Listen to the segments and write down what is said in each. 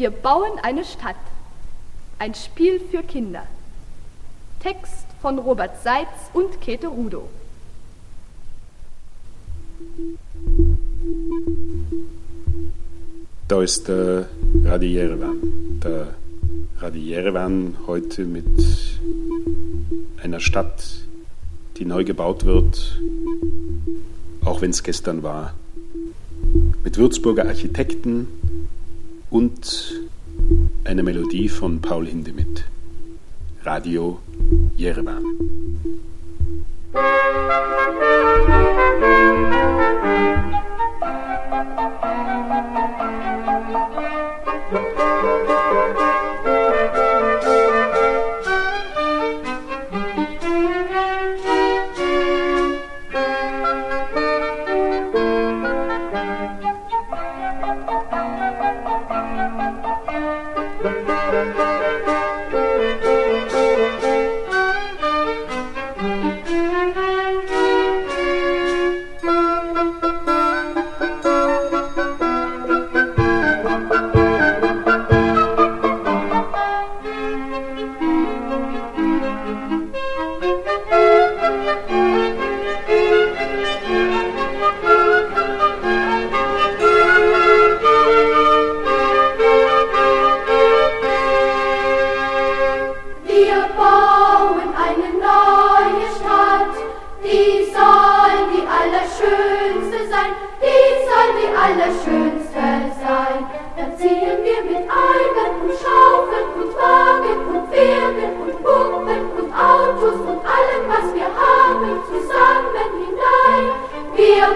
Wir bauen eine Stadt. Ein Spiel für Kinder. Text von Robert Seitz und Käthe Rudow. Da ist der Radierewan. Der Radierewan heute mit einer Stadt, die neu gebaut wird, auch wenn es gestern war. Mit Würzburger Architekten und eine Melodie von Paul Hindemith. Radio Jerewan. Wir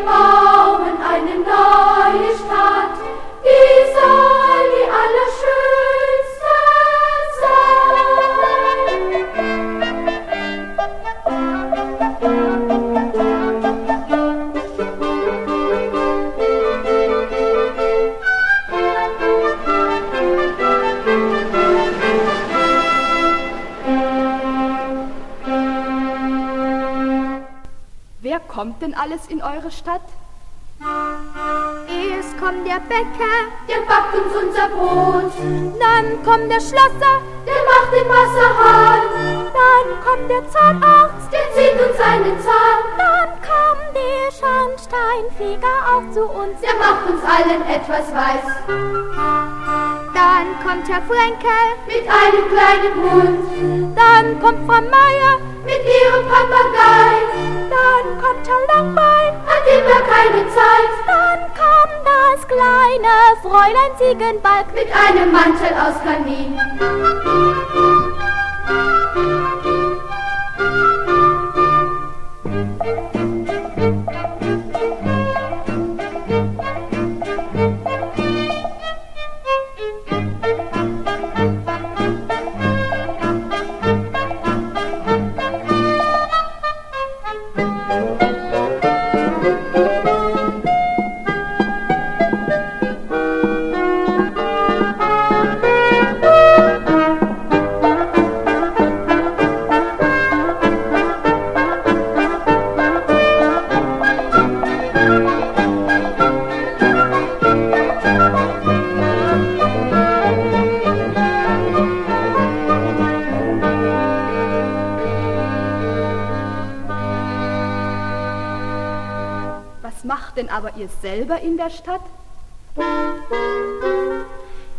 bauen eine neue alles in eure Stadt? Erst kommt der Bäcker, Der backt uns unser Brot, dann kommt der Schlosser, der macht den Wasserhahn, dann kommt der Zahnarzt, der zieht uns einen Zahn, dann kommt der Schornsteinfeger auch zu uns. der macht uns allen etwas weiß. Dann kommt Herr Frenkel, Mit einem kleinen Hund, dann kommt Frau Meier, mit ihrem Papagei, dann kommt Herr Langbein, hat immer keine Zeit, dann kommt das kleine Fräulein Ziegenbalg. mit einem Mantel aus Kanin. Aber ihr selber in der Stadt?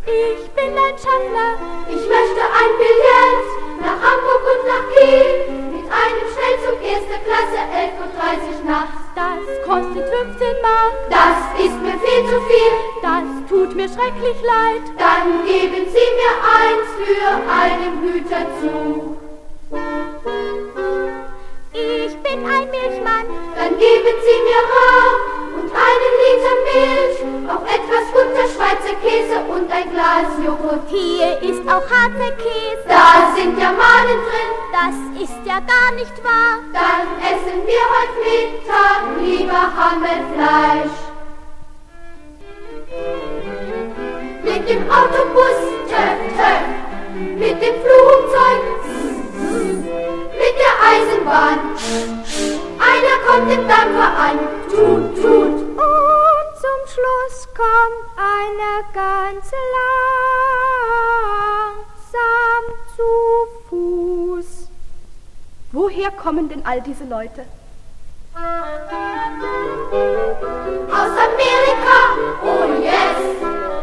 Ich bin ein Schaffner, Ich möchte ein Billett nach Hamburg und nach Kiel, mit einem Schnellzug erster Klasse 11.30 Uhr nachts. das kostet 15 Mark, Das ist mir viel zu viel, das tut mir schrecklich leid. dann geben Sie mir eins für einen Güterzug. Ich bin ein Milchmann, Dann geben Sie mir Rahm und einen Liter Milch, auch etwas Butter, Schweizer Käse und ein Glas Joghurt. hier ist auch harter Käse, Da sind ja Mahnen drin, das ist ja gar nicht wahr. dann essen wir heute Mittag lieber Hammelfleisch. Mit dem Autobus, töff, töff, mit dem Flugzeug, der Eisenbahn. Einer kommt im Dampfer an, tut, tut. Und zum Schluss kommt einer ganz langsam zu Fuß. Woher kommen denn all diese Leute? Aus Amerika, oh yes,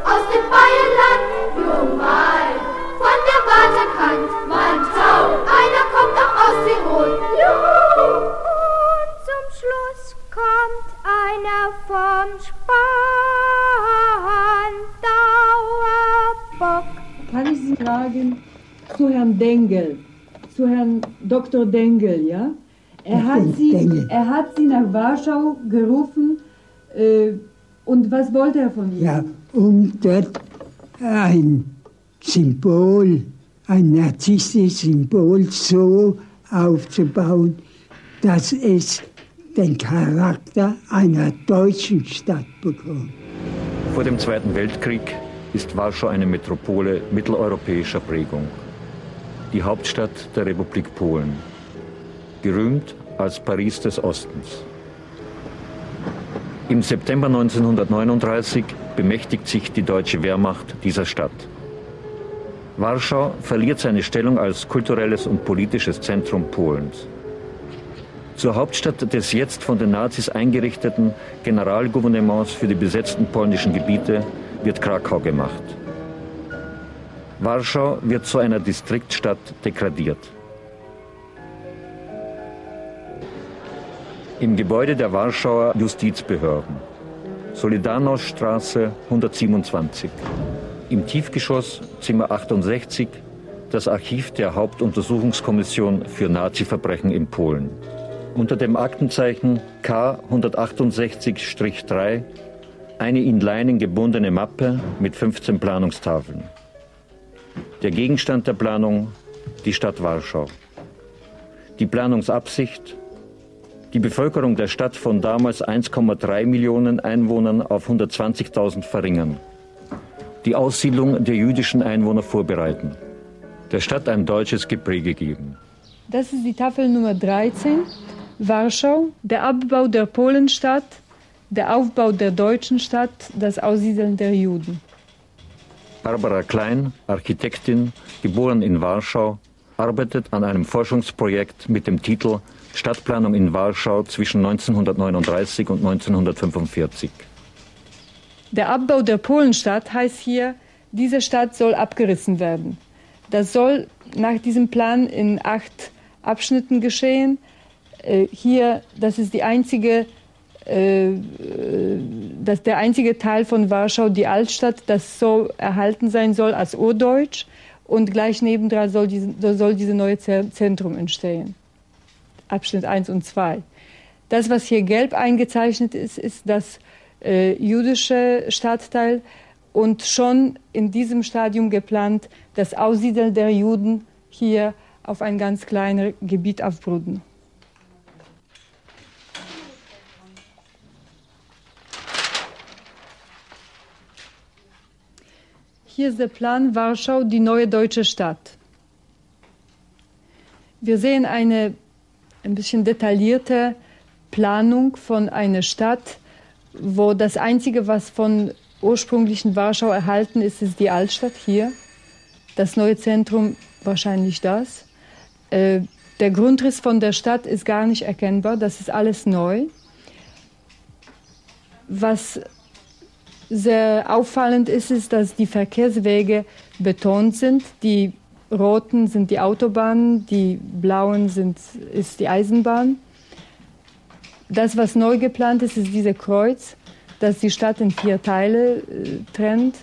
aus dem Bayernland, normal von der Waterkant, mein Traum, einer kommt auch aus Tirol, juhu! Und zum Schluss kommt einer vom Spandauer Bock. Kann ich Sie fragen zu Herrn Dengel, zu Herrn Dr. Dengel, ja? Er hat Sie, er hat Sie nach Warschau gerufen äh, und was wollte er von Ihnen? Ja, um dort ein Symbol, ein narzisstisches Symbol so aufzubauen, dass es den Charakter einer deutschen Stadt bekommt. Vor dem Zweiten Weltkrieg ist Warschau eine Metropole mitteleuropäischer Prägung. Die Hauptstadt der Republik Polen. Gerühmt als Paris des Ostens. Im September 1939 bemächtigt sich die deutsche Wehrmacht dieser Stadt. Warschau verliert seine Stellung als kulturelles und politisches Zentrum Polens. Zur Hauptstadt des jetzt von den Nazis eingerichteten Generalgouvernements für die besetzten polnischen Gebiete wird Krakau gemacht. Warschau wird zu einer Distriktstadt degradiert. Im Gebäude der Warschauer Justizbehörden. Solidarność-Straße 127. Im Tiefgeschoss Zimmer 68 das Archiv der Hauptuntersuchungskommission für Nazi-Verbrechen in Polen. Unter dem Aktenzeichen K 168-3 eine in Leinen gebundene Mappe mit 15 Planungstafeln. Der Gegenstand der Planung die Stadt Warschau. Die Planungsabsicht die Bevölkerung der Stadt von damals 1,3 Millionen Einwohnern auf 120.000 verringern. Die Aussiedlung der jüdischen Einwohner vorbereiten. Der Stadt ein deutsches Gepräge geben. Das ist die Tafel Nummer 13, Warschau, der Abbau der Polenstadt, der Aufbau der deutschen Stadt, das Aussiedeln der Juden. Barbara Klein, Architektin, geboren in Warschau, arbeitet an einem Forschungsprojekt mit dem Titel Stadtplanung in Warschau zwischen 1939 und 1945. Der Abbau der Polenstadt heißt hier, diese Stadt soll abgerissen werden. Das soll nach diesem Plan in acht Abschnitten geschehen. Äh, hier, das ist die einzige, äh, das der einzige Teil von Warschau, die Altstadt, das so erhalten sein soll als Urdeutsch. Und gleich nebendran soll diese, soll diese neue Zentrum entstehen. Abschnitt 1 und 2. Das, was hier gelb eingezeichnet ist, ist das äh, jüdische Stadtteil und schon in diesem Stadium geplant, das Aussiedeln der Juden hier auf ein ganz kleines Gebiet auf Bruden. Hier ist der Plan Warschau, die neue deutsche Stadt. Wir sehen eine ein bisschen detaillierte Planung von einer Stadt, wo das Einzige, was von ursprünglichen Warschau erhalten ist, ist die Altstadt hier. Das neue Zentrum wahrscheinlich das. Äh, der Grundriss von der Stadt ist gar nicht erkennbar, das ist alles neu. Was sehr auffallend ist, ist, dass die Verkehrswege betont sind. Die roten sind die Autobahnen, die blauen sind, ist die Eisenbahn. Das, was neu geplant ist, ist dieses Kreuz, das die Stadt in vier Teile äh, trennt.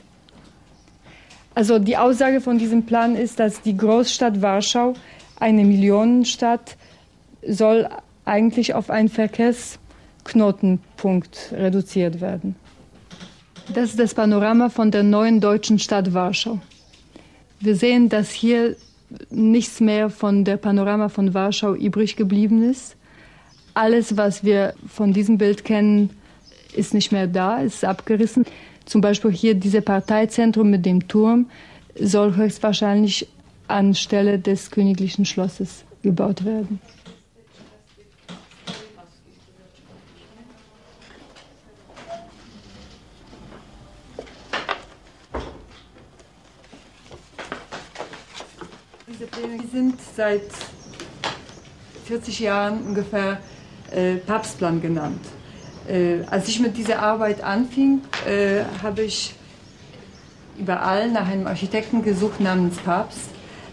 Also die Aussage von diesem Plan ist, dass die Großstadt Warschau, eine Millionenstadt, soll eigentlich auf einen Verkehrsknotenpunkt reduziert werden. Das ist das Panorama von der neuen deutschen Stadt Warschau. Wir sehen, dass hier nichts mehr von der Panorama von Warschau übrig geblieben ist. Alles, was wir von diesem Bild kennen, ist nicht mehr da, ist abgerissen. Zum Beispiel hier dieses Parteizentrum mit dem Turm soll höchstwahrscheinlich anstelle des königlichen Schlosses gebaut werden. Diese Pläne sind seit 40 Jahren ungefähr äh, Papstplan genannt. Äh, als ich mit dieser Arbeit anfing, äh, habe ich überall nach einem Architekten gesucht namens Papst.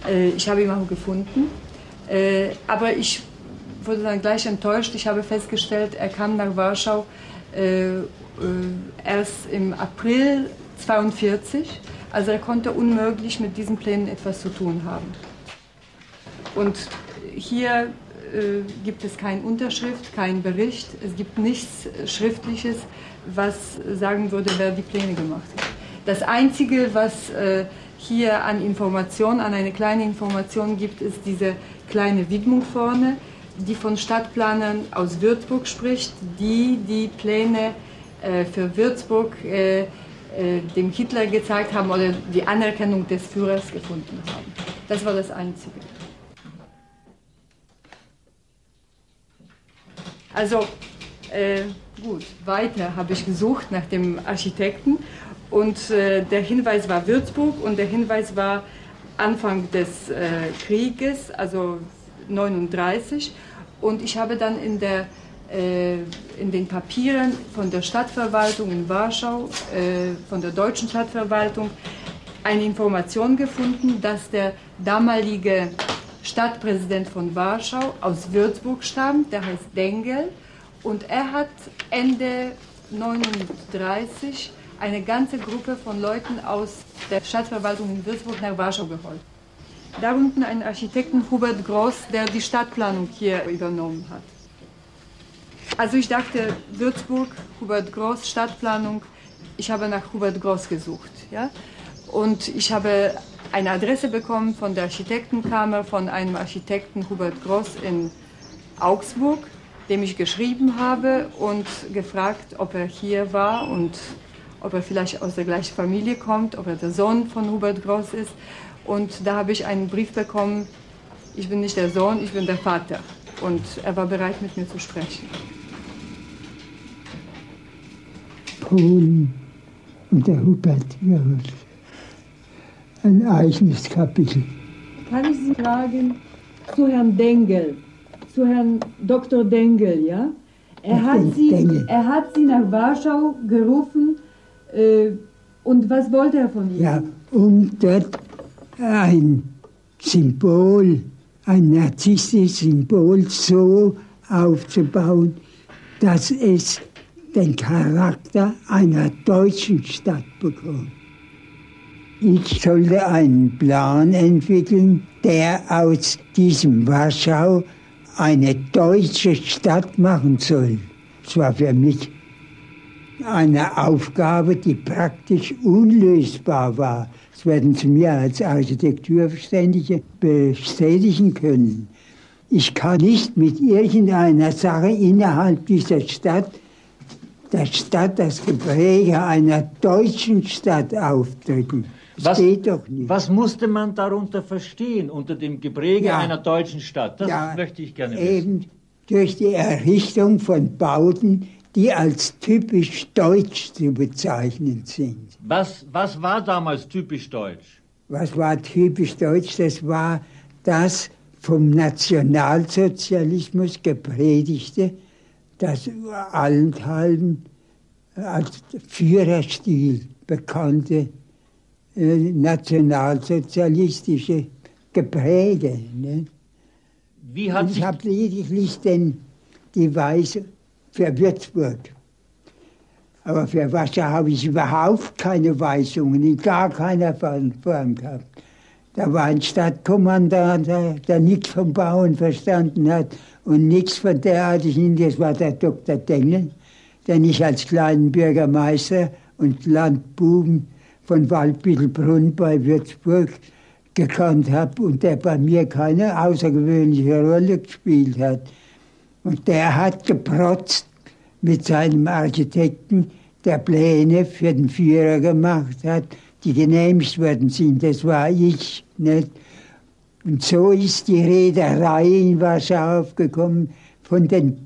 Äh, ich habe ihn auch gefunden, äh, aber ich wurde dann gleich enttäuscht. Ich habe festgestellt, er kam nach Warschau äh, erst im April 1942. Also er konnte unmöglich mit diesen Plänen etwas zu tun haben. Und hier gibt es keine Unterschrift, keinen Bericht, es gibt nichts Schriftliches, was sagen würde, wer die Pläne gemacht hat. Das Einzige, was äh, hier an Information, an eine kleine Information gibt, ist diese kleine Widmung vorne, die von Stadtplanern aus Würzburg spricht, die die Pläne äh, für Würzburg äh, äh, dem Hitler gezeigt haben oder die Anerkennung des Führers gefunden haben. Das war das Einzige. Also äh, gut, weiter habe ich gesucht nach dem Architekten und äh, der Hinweis war Würzburg und der Hinweis war Anfang des äh, Krieges, also 39. Und ich habe dann in, der, äh, in den Papieren von der Stadtverwaltung in Warschau, äh, von der deutschen Stadtverwaltung, eine Information gefunden, dass der damalige Stadtpräsident von Warschau aus Würzburg stammt, der heißt Dengel. Und er hat Ende 1939 eine ganze Gruppe von Leuten aus der Stadtverwaltung in Würzburg nach Warschau geholt. Darunter ein Architekten Hubert Groß, der die Stadtplanung hier übernommen hat. Also ich dachte, Würzburg, Hubert Groß, Stadtplanung, ich habe nach Hubert Groß gesucht. Ja? Und ich habe eine Adresse bekommen von der Architektenkammer, von einem Architekten Hubert Groß in Augsburg, dem ich geschrieben habe und gefragt, ob er hier war und ob er vielleicht aus der gleichen Familie kommt, ob er der Sohn von Hubert Groß ist. Und da habe ich einen Brief bekommen, ich bin nicht der Sohn, ich bin der Vater. Und er war bereit, mit mir zu sprechen. Polen und der Hubert Groß. Ein eigenes Kapitel. Kann ich Sie fragen zu Herrn Dengel, zu Herrn Dr. Dengel, ja? Er hat, Sie, er hat Sie nach Warschau gerufen, äh, und was wollte er von Ihnen? Ja, um dort ein Symbol, ein narzisstisches Symbol so aufzubauen, dass es den Charakter einer deutschen Stadt bekommt. Ich sollte einen Plan entwickeln, der aus diesem Warschau eine deutsche Stadt machen soll. Das war für mich eine Aufgabe, die praktisch unlösbar war. Das werden Sie mir als Architekturverständige bestätigen können. Ich kann nicht mit irgendeiner Sache innerhalb dieser Stadt der Stadt das Gepräge einer deutschen Stadt aufdrücken. Was. Was musste man darunter verstehen, unter dem Gepräge ja, einer deutschen Stadt? Das ja, möchte ich gerne wissen. Eben durch die Errichtung von Bauten, die als typisch deutsch zu bezeichnen sind. Was, was war damals typisch deutsch? Was war typisch deutsch? Das war das vom Nationalsozialismus gepredigte, das allenthalben als Führerstil bekannte nationalsozialistische Gepräge. Ne? Wie hat ich habe lediglich den, die Weise für Würzburg. Aber für Warschau habe ich überhaupt keine Weisungen, in gar keiner Form gehabt. Da war ein Stadtkommandant, der, der nichts vom Bauen verstanden hat und nichts von derartigen, das war der Dr. Dengel, den ich als kleinen Bürgermeister und Landbuben von Waldbüttelbrunn bei Würzburg gekannt habe und der bei mir keine außergewöhnliche Rolle gespielt hat. Und der hat geprotzt mit seinem Architekten, der Pläne für den Führer gemacht hat, die genehmigt worden sind. Das war ich nicht. Und so ist die Reederei in Warschau aufgekommen von den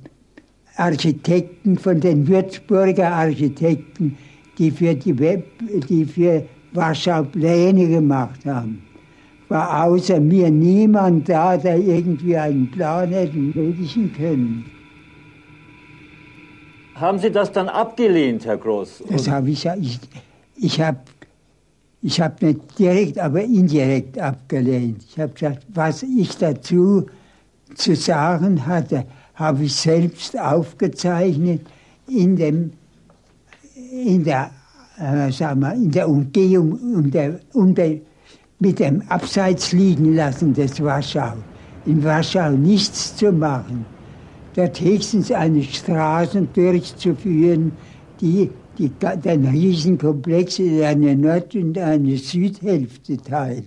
Architekten, von den Würzburger war außer mir niemand da, der irgendwie einen Plan hätte predigen können. Haben Sie das dann abgelehnt, Herr Groß? Das habe ich ja. Ich, ich habe ich hab nicht direkt, aber indirekt abgelehnt. Ich habe gesagt, was ich dazu zu sagen hatte, habe ich selbst aufgezeichnet in, dem, in, der, äh, sagen wir, in der Umgehung um der, um der, mit dem Abseits liegen lassen des Warschau. In Warschau nichts zu machen. Dort höchstens eine Straße durchzuführen, die, die den Riesenkomplex in eine Nord- und eine Südhälfte teilt.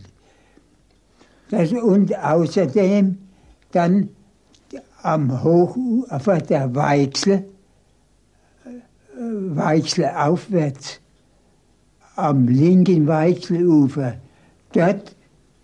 Das, und außerdem dann am Hochufer der Weichsel, Weichsel aufwärts, am linken Weichselufer, dort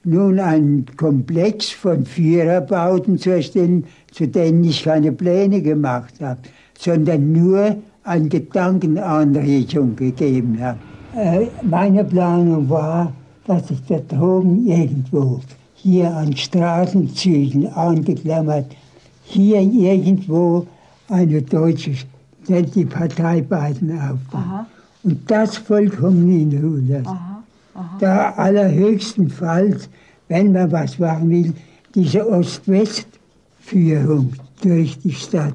nun einen Komplex von Viererbauten zu erstellen, zu denen ich keine Pläne gemacht habe, sondern nur eine Gedankenanregung gegeben habe. Äh, meine Planung war, dass ich da droben irgendwo hier an Straßenzügen angeklammert, hier irgendwo eine deutsche, die Partei Biden aufbauen. Und das vollkommen in Ruhe lassen. Da allerhöchstenfalls, wenn man was machen will, diese Ost-West-Führung durch die Stadt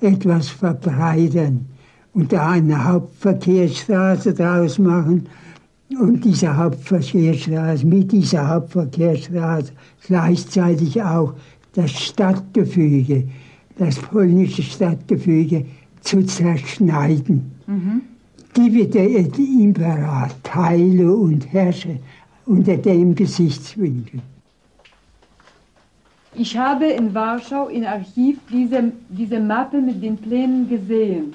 etwas verbreitern und da eine Hauptverkehrsstraße draus machen und diese Hauptverkehrsstraße, mit dieser Hauptverkehrsstraße gleichzeitig auch das Stadtgefüge, das polnische Stadtgefüge zu zerschneiden. Mhm. Divide impera, teile und herrsche unter dem Gesichtswinkel. Ich habe in Warschau im Archiv diese, diese Mappe mit den Plänen gesehen.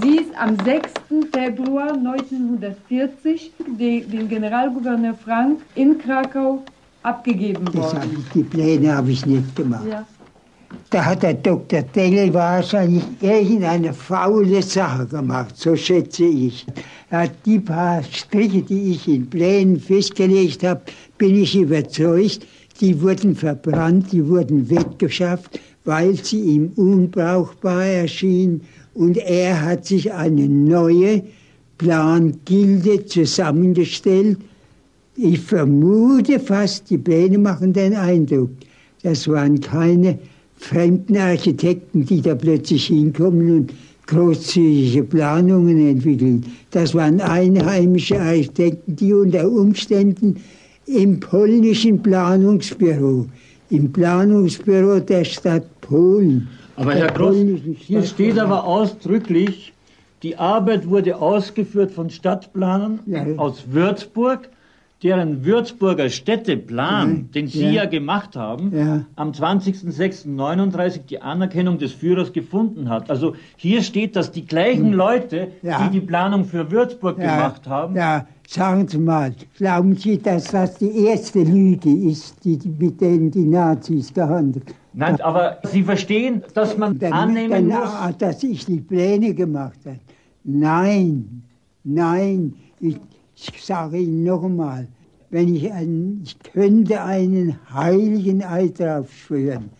Sie ist am 6. Februar 1940 dem Generalgouverneur Frank in Krakau abgegeben worden. Hab ich, die Pläne habe ich nicht gemacht. Ja. Da hat der Dr. Dengel wahrscheinlich irgendeine faule Sache gemacht, so schätze ich. Er hat die paar Striche, die ich in Plänen festgelegt habe, bin ich überzeugt, die wurden verbrannt, die wurden weggeschafft, weil sie ihm unbrauchbar erschienen. Und er hat sich eine neue Plangilde zusammengestellt. Ich vermute fast, die Pläne machen den Eindruck. Das waren keine fremden Architekten, die da plötzlich hinkommen und großzügige Planungen entwickeln. Das waren einheimische Architekten, die unter Umständen im polnischen Planungsbüro, im Planungsbüro der Stadt Polen. Aber Herr Groß, hier steht aber ausdrücklich, die Arbeit wurde ausgeführt von Stadtplanern ja. aus Würzburg, deren Würzburger Städteplan, ja, den Sie ja, ja gemacht haben, ja. am 20.06.39 die Anerkennung des Führers gefunden hat. Also hier steht, dass die gleichen hm. Leute, die die Planung für Würzburg gemacht haben, ja. Sagen Sie mal, glauben Sie, dass das die erste Lüge ist, die, mit denen die Nazis gehandelt haben? Nein, aber Sie verstehen, dass man dann, annehmen dann, muss... Ah, dass ich die Pläne gemacht habe. Nein, nein, ich, ich sage Ihnen noch einmal, wenn ich, einen, ich könnte einen heiligen Eid darauf schwören,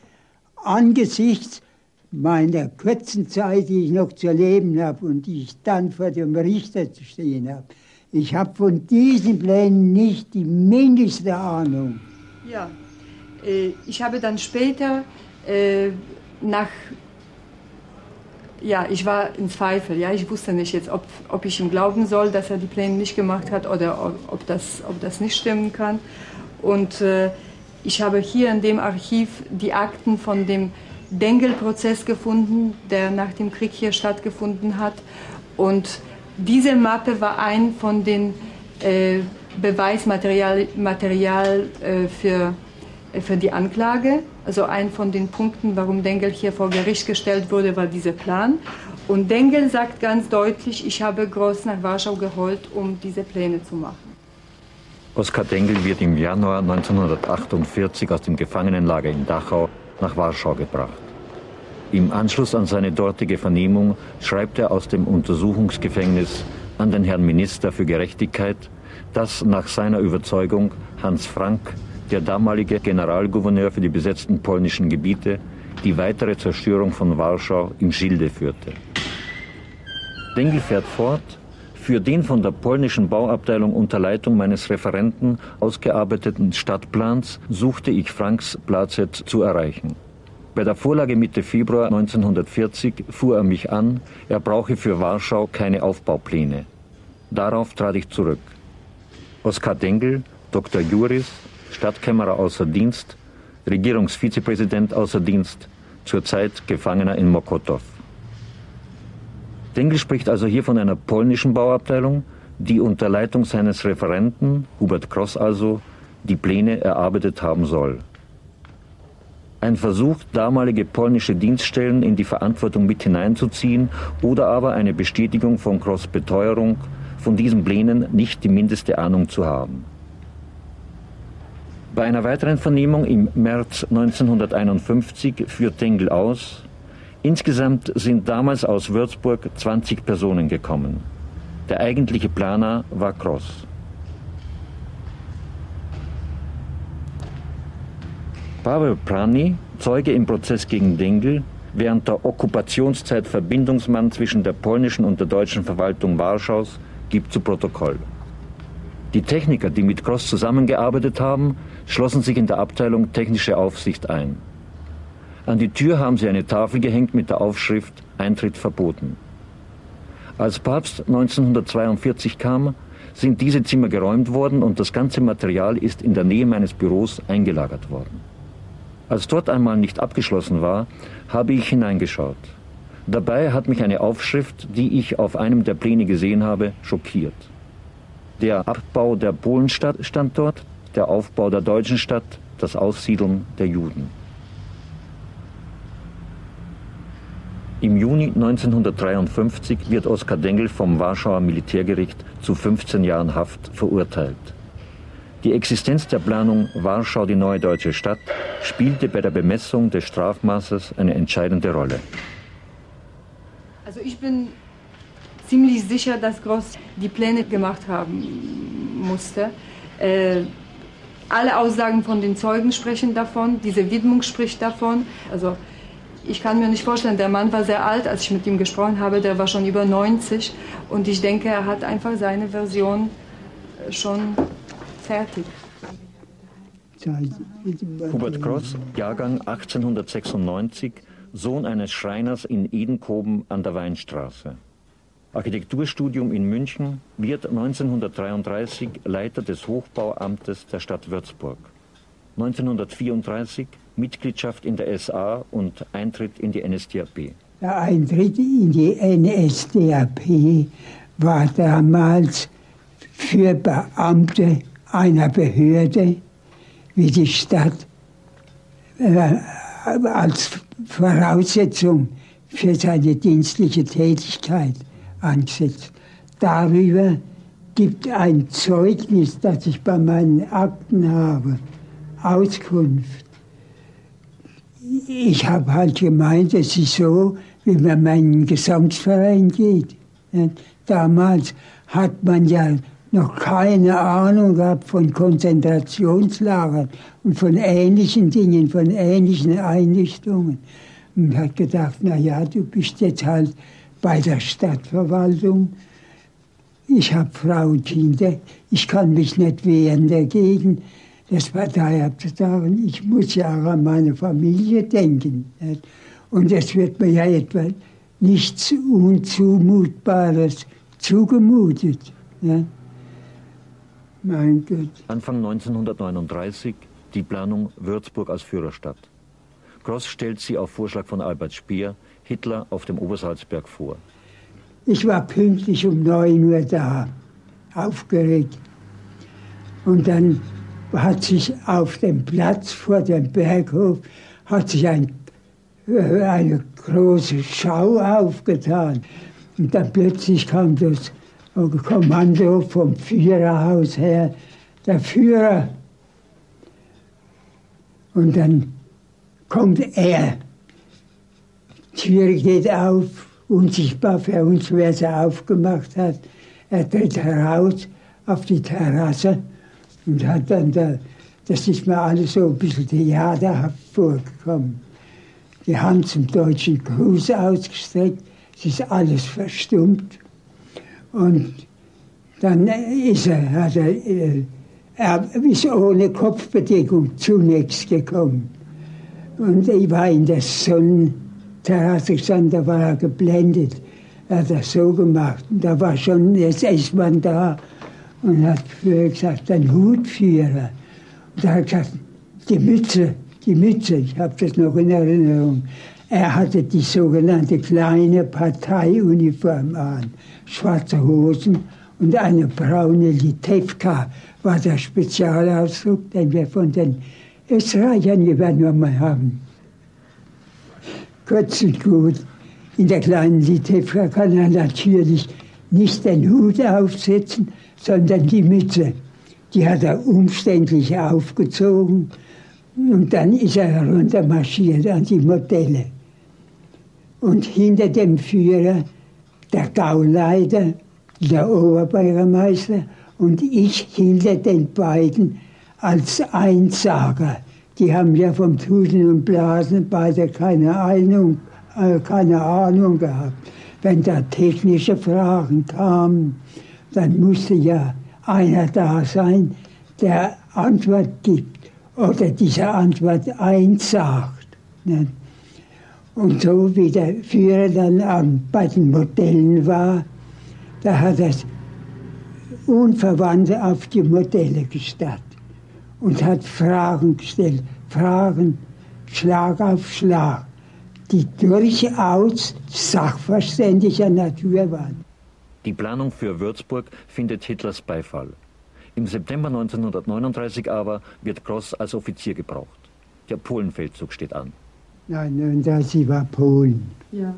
angesichts meiner kurzen Zeit, die ich noch zu leben habe und die ich dann vor dem Richter zu stehen habe, ich habe von diesen Plänen nicht die mindeste Ahnung. Ja, äh, ich habe dann später äh, nach ja, ich war in Zweifel. Ja, ich wusste nicht jetzt, ob, ob ich ihm glauben soll, dass er die Pläne nicht gemacht hat oder ob, ob, das, ob das nicht stimmen kann. Und äh, ich habe hier in dem Archiv die Akten von dem Dengel-Prozess gefunden, der nach dem Krieg hier stattgefunden hat. Und diese Mappe war ein von den äh, Beweismaterial Material, äh, für, äh, für die Anklage. Also ein von den Punkten, warum Dengel hier vor Gericht gestellt wurde, war dieser Plan. Und Dengel sagt ganz deutlich, ich habe Groß nach Warschau geholt, um diese Pläne zu machen. Oskar Dengel wird im Januar 1948 aus dem Gefangenenlager in Dachau nach Warschau gebracht. Im Anschluss an seine dortige Vernehmung schreibt er aus dem Untersuchungsgefängnis an den Herrn Minister für Gerechtigkeit, dass nach seiner Überzeugung Hans Frank, der damalige Generalgouverneur für die besetzten polnischen Gebiete, die weitere Zerstörung von Warschau im Schilde führte. Dengel fährt fort, für den von der polnischen Bauabteilung unter Leitung meines Referenten ausgearbeiteten Stadtplans suchte ich Franks Plazet zu erreichen. Bei der Vorlage Mitte Februar 1940 fuhr er mich an, er brauche für Warschau keine Aufbaupläne. Darauf trat ich zurück. Oskar Dengel, Dr. Juris, Stadtkämmerer außer Dienst, Regierungsvizepräsident außer Dienst, zurzeit Gefangener in Mokotów. Dengel spricht also hier von einer polnischen Bauabteilung, die unter Leitung seines Referenten, Hubert Kross also, die Pläne erarbeitet haben soll. Ein Versuch, damalige polnische Dienststellen in die Verantwortung mit hineinzuziehen oder aber eine Bestätigung von Kross Beteuerung, von diesen Plänen nicht die mindeste Ahnung zu haben. Bei einer weiteren Vernehmung im März 1951 führt Tengel aus, insgesamt sind damals aus Würzburg 20 Personen gekommen. Der eigentliche Planer war Kross. Pavel Prani, Zeuge im Prozess gegen Dengel, während der Okkupationszeit Verbindungsmann zwischen der polnischen und der deutschen Verwaltung Warschaus, gibt zu Protokoll. Die Techniker, die mit Cross zusammengearbeitet haben, schlossen sich in der Abteilung Technische Aufsicht ein. An die Tür haben sie eine Tafel gehängt mit der Aufschrift Eintritt verboten. Als Papst 1942 kam, sind diese Zimmer geräumt worden und das ganze Material ist in der Nähe meines Büros eingelagert worden. Als dort einmal nicht abgeschlossen war, habe ich hineingeschaut. Dabei hat mich eine Aufschrift, die ich auf einem der Pläne gesehen habe, schockiert. Der Abbau der Polenstadt stand dort, der Aufbau der deutschen Stadt, das Aussiedeln der Juden. Im Juni 1953 wird Oskar Dengel vom Warschauer Militärgericht zu 15 Jahren Haft verurteilt. Die Existenz der Planung Warschau die neue deutsche Stadt spielte bei der Bemessung des Strafmaßes eine entscheidende Rolle. Also ich bin ziemlich sicher, dass Gross die Pläne gemacht haben musste. Äh, alle Aussagen von den Zeugen sprechen davon, diese Widmung spricht davon. Also ich kann mir nicht vorstellen, der Mann war sehr alt, als ich mit ihm gesprochen habe, der war schon über 90 und ich denke, er hat einfach seine Version schon fertig. Hubert Cross, Jahrgang 1896, Sohn eines Schreiners in Edenkoben an der Weinstraße. Architekturstudium in München, wird 1933 Leiter des Hochbauamtes der Stadt Würzburg. 1934 Mitgliedschaft in der SA und Eintritt in die NSDAP. Der Eintritt in die NSDAP war damals für Beamte einer Behörde wie die Stadt äh, als Voraussetzung für seine dienstliche Tätigkeit angesetzt. Darüber gibt ein Zeugnis, das ich bei meinen Akten habe, Auskunft. Ich habe halt gemeint, es ist so, wie man meinen Gesangsverein geht. Damals hat man ja noch keine Ahnung gehabt von Konzentrationslagern und von ähnlichen Dingen, von ähnlichen Einrichtungen. Und hat gedacht, na ja, du bist jetzt halt bei der Stadtverwaltung. Ich habe Frau Kinder, ich kann mich nicht wehren dagegen. Das Partei zu sagen, ich muss ja auch an meine Familie denken. Und es wird mir ja etwa nichts Unzumutbares zugemutet. Ja. Mein Gott. Anfang 1939 die Planung Würzburg als Führerstadt. Gross stellt sie auf Vorschlag von Albert Speer Hitler auf dem Obersalzberg vor. Ich war pünktlich um 9 Uhr da, aufgeregt. Und dann hat sich auf dem Platz vor dem Berghof hat sich ein, äh, eine große Schau aufgetan. Und dann plötzlich kam das Kommando vom Führerhaus her, der Führer. Und dann kommt er. Tür geht auf, unsichtbar für uns, wer sie aufgemacht hat. Er tritt heraus auf die Terrasse Und hat dann da, das ist mir alles so ein bisschen theaterhaft vorgekommen. Die Hand zum deutschen Gruß ausgestreckt, es ist alles verstummt. Und dann ist er, hat er, äh, er ist ohne Kopfbedeckung zunächst gekommen. Und ich war in der Sonnenterrasse gestanden, da war er geblendet. Er hat das so gemacht. Da war schon jetzt man da und hat gesagt, ein Hutführer. Und da hat er gesagt, die Mütze, die Mütze, ich habe das noch in Erinnerung. Er hatte die sogenannte kleine Parteiuniform an, schwarze Hosen und eine braune Litewka war der Spezialausdruck, den wir von den Österreichern übernommen haben. Kurz und gut, in der kleinen Litewka kann er natürlich nicht den Hut aufsetzen, sondern die Mütze. Die hat er umständlich aufgezogen und dann ist er heruntermarschiert an die Modelle. Und hinter dem Führer der Gauleiter, der Oberbürgermeister und ich hinter den beiden als Einsager. Die haben ja vom Tusen und Blasen beide keine Ahnung, äh, keine Ahnung gehabt. Wenn da technische Fragen kamen, dann musste ja einer da sein, der Antwort gibt oder diese Antwort einsagt. Ne? Und so wie der Führer dann an, bei den Modellen war, da hat er unverwandt auf die Modelle gestarrt und hat Fragen gestellt, Fragen Schlag auf Schlag, die durchaus sachverständiger Natur waren. Die Planung für Würzburg findet Hitlers Beifall. Im September 1939 aber wird Gross als Offizier gebraucht. Der Polenfeldzug steht an. Nein, und das war Polen. Ja.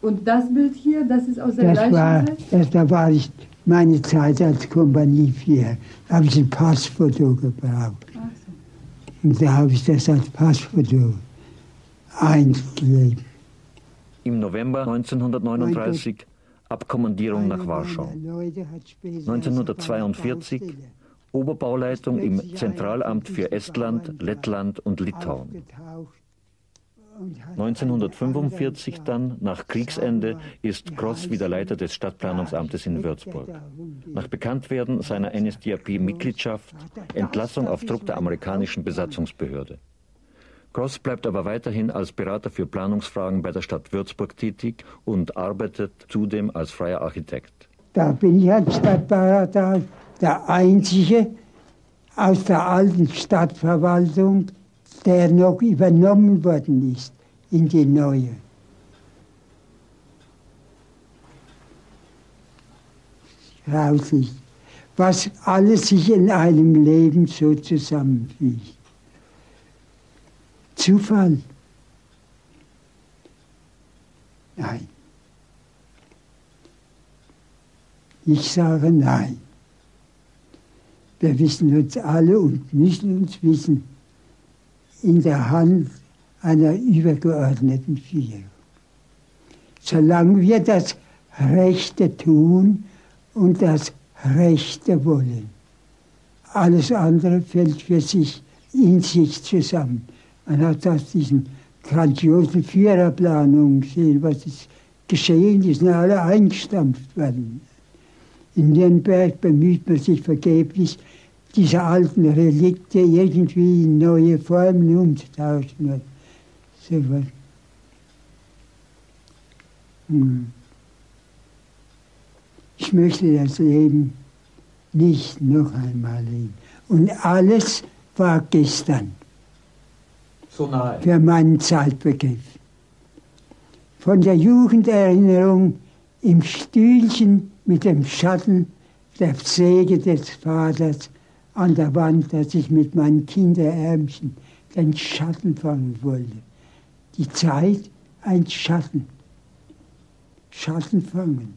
Und das Bild hier, das ist aus der das gleichen war, Zeit? das, Da war ich meine Zeit als Kompanieführer. Da habe ich ein Passfoto gebraucht. Und da habe ich das als Passfoto eingeklebt. Im November 1939 Abkommandierung nach Warschau. 1942 Oberbauleitung im Zentralamt für Estland, Lettland und Litauen. 1945 dann, nach Kriegsende, ist Gross wieder Leiter des Stadtplanungsamtes in Würzburg. Nach Bekanntwerden seiner NSDAP-Mitgliedschaft Entlassung auf Druck der amerikanischen Besatzungsbehörde. Gross bleibt aber weiterhin als Berater für Planungsfragen bei der Stadt Würzburg tätig und arbeitet zudem als freier Architekt. Da bin ich als Stadtberater der Einzige aus der alten Stadtverwaltung, der noch übernommen worden ist in die neue. Grauslich, was alles sich in einem Leben so zusammenfügt. Zufall? Nein. Ich sage nein. Wir wissen uns alle und müssen uns wissen, in der Hand einer übergeordneten Führung. Solange wir das Rechte tun und das Rechte wollen, alles andere fällt für sich in sich zusammen. Man hat aus diesen grandiosen Führerplanungen gesehen, was ist geschehen, die sind alle eingestampft worden. In Nürnberg bemüht man sich vergeblich, diese alten Relikte irgendwie in neue Formen umzutauschen. So was. Hm. Ich möchte das Leben nicht noch einmal leben. Und alles war gestern so nahe. für meinen Zeitbegriff. Von der Jugenderinnerung im Stühlchen mit dem Schatten der Säge des Vaters an der Wand, dass ich mit meinen Kinderärmchen den Schatten fangen wollte. Die Zeit ein Schatten. Schatten fangen.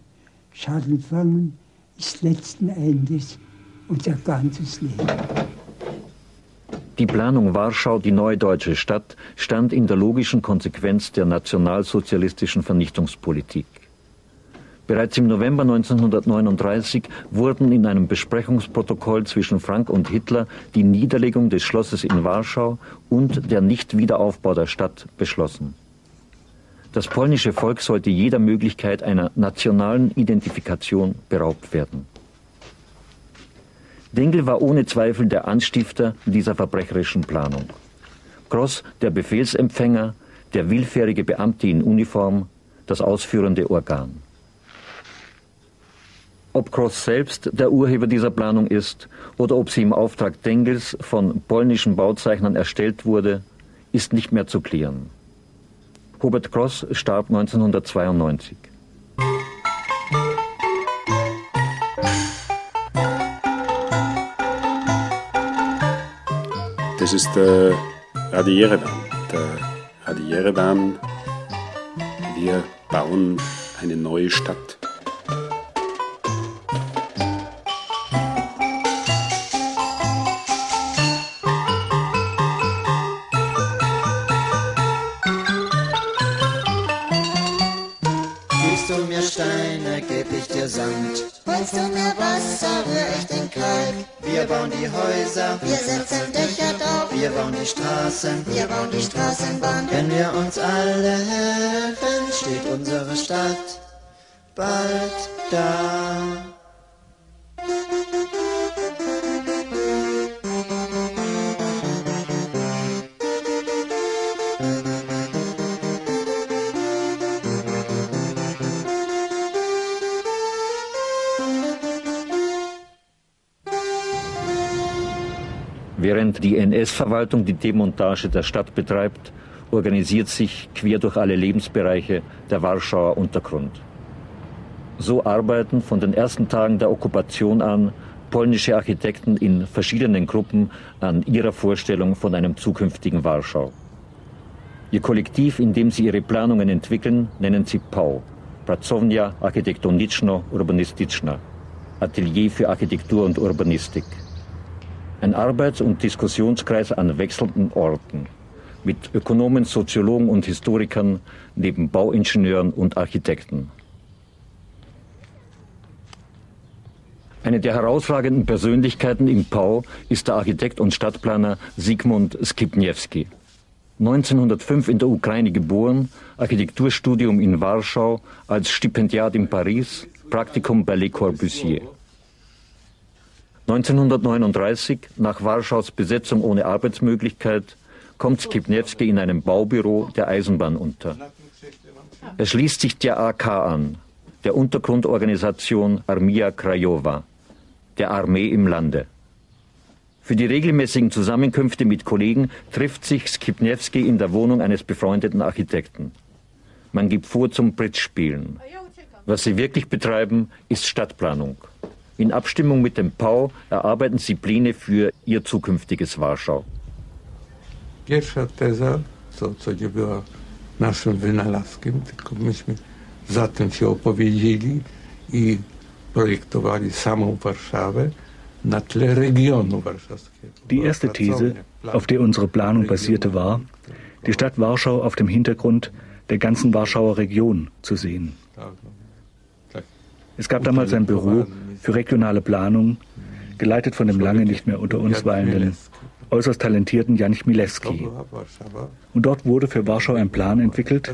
Schatten fangen ist letzten Endes unser ganzes Leben. Die Planung Warschau, die neue deutsche Stadt, stand in der logischen Konsequenz der nationalsozialistischen Vernichtungspolitik. Bereits im November 1939 wurden in einem Besprechungsprotokoll zwischen Frank und Hitler die Niederlegung des Schlosses in Warschau und der Nichtwiederaufbau der Stadt beschlossen. Das polnische Volk sollte jeder Möglichkeit einer nationalen Identifikation beraubt werden. Dengel war ohne Zweifel der Anstifter dieser verbrecherischen Planung. Gross der Befehlsempfänger, der willfährige Beamte in Uniform, das ausführende Organ. Ob Cross selbst der Urheber dieser Planung ist oder ob sie im Auftrag Dengels von polnischen Bauzeichnern erstellt wurde, ist nicht mehr zu klären. Hubert Cross starb 1992. Das ist der Radierewan. Der Radierewan. Wir bauen eine neue Stadt. Wir setzen Dächer drauf. Wir bauen die Straßen. Wir bauen die Straßenbahn. Wenn wir uns alle helfen, steht unsere Stadt bald da. Während die NS-Verwaltung die Demontage der Stadt betreibt, organisiert sich quer durch alle Lebensbereiche der Warschauer Untergrund. So arbeiten von den ersten Tagen der Okkupation an polnische Architekten in verschiedenen Gruppen an ihrer Vorstellung von einem zukünftigen Warschau. Ihr Kollektiv, in dem sie ihre Planungen entwickeln, nennen sie PAU, Pracownia Architektoniczno-Urbanistyczna, Atelier für Architektur und Urbanistik ein Arbeits- und Diskussionskreis an wechselnden Orten mit Ökonomen, Soziologen und Historikern neben Bauingenieuren und Architekten. Eine der herausragenden Persönlichkeiten im Pau ist der Architekt und Stadtplaner Sigmund Skipniewski. 1905 in der Ukraine geboren, Architekturstudium in Warschau, als Stipendiat in Paris, Praktikum bei Le Corbusier. 1939, nach Warschaus Besetzung ohne Arbeitsmöglichkeit, kommt Skipniewski in einem Baubüro der Eisenbahn unter. Er schließt sich der AK an, der Untergrundorganisation Armia Krajowa, der Armee im Lande. Für die regelmäßigen Zusammenkünfte mit Kollegen trifft sich Skipniewski in der Wohnung eines befreundeten Architekten. Man gibt vor zum Bridge-Spielen. Was sie wirklich betreiben, ist Stadtplanung. In Abstimmung mit dem PAU erarbeiten sie Pläne für ihr zukünftiges Warschau. Pierwsza teza, co, co nie była naszym wynalazkiem, tylko myśmy za tym się opowiedzieli i projektowali samą Warszawę na tle regionu warszawskiego. Die erste These, auf der unsere Planung basierte, war, die Stadt Warschau auf dem Hintergrund der ganzen Warschauer Region zu sehen. Es gab damals ein Büro für regionale Planung, geleitet von dem lange nicht mehr unter uns weilenden, äußerst talentierten Janik Milewski. Und dort wurde für Warschau ein Plan entwickelt,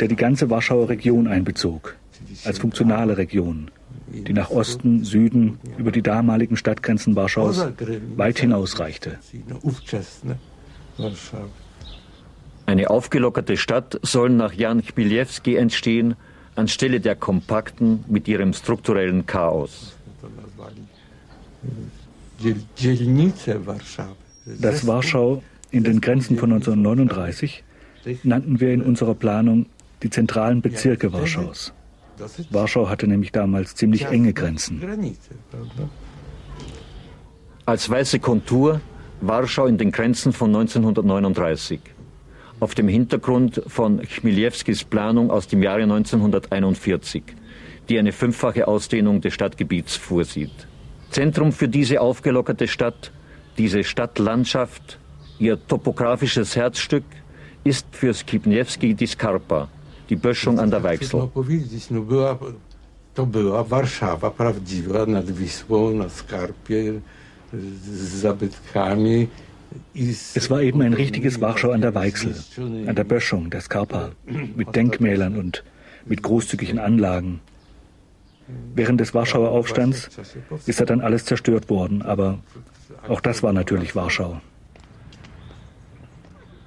der die ganze Warschauer Region einbezog, als funktionale Region, die nach Osten, Süden, über die damaligen Stadtgrenzen Warschaus weit hinausreichte. Eine aufgelockerte Stadt soll nach Jan Chmielewski entstehen, anstelle der kompakten mit ihrem strukturellen Chaos. Das Warschau in den Grenzen von 1939 nannten wir in unserer Planung die zentralen Bezirke Warschaus. Warschau hatte nämlich damals ziemlich enge Grenzen. Als weiße Kontur Warschau in den Grenzen von 1939 auf dem Hintergrund von Chmielewskis Planung aus dem Jahre 1941, die eine fünffache Ausdehnung des Stadtgebiets vorsieht. Zentrum für diese aufgelockerte Stadt, diese Stadtlandschaft, ihr topografisches Herzstück, ist für Skibniewski die Skarpa, die Böschung an der Weichsel. To była Warszawa prawdziwa nad Wisłą, na skarpie, z zabytkami. Es war eben ein richtiges Warschau an der Weichsel, an der Böschung, der Skarpa, mit Denkmälern und mit großzügigen Anlagen. Während des Warschauer Aufstands ist da dann alles zerstört worden, aber auch das war natürlich Warschau.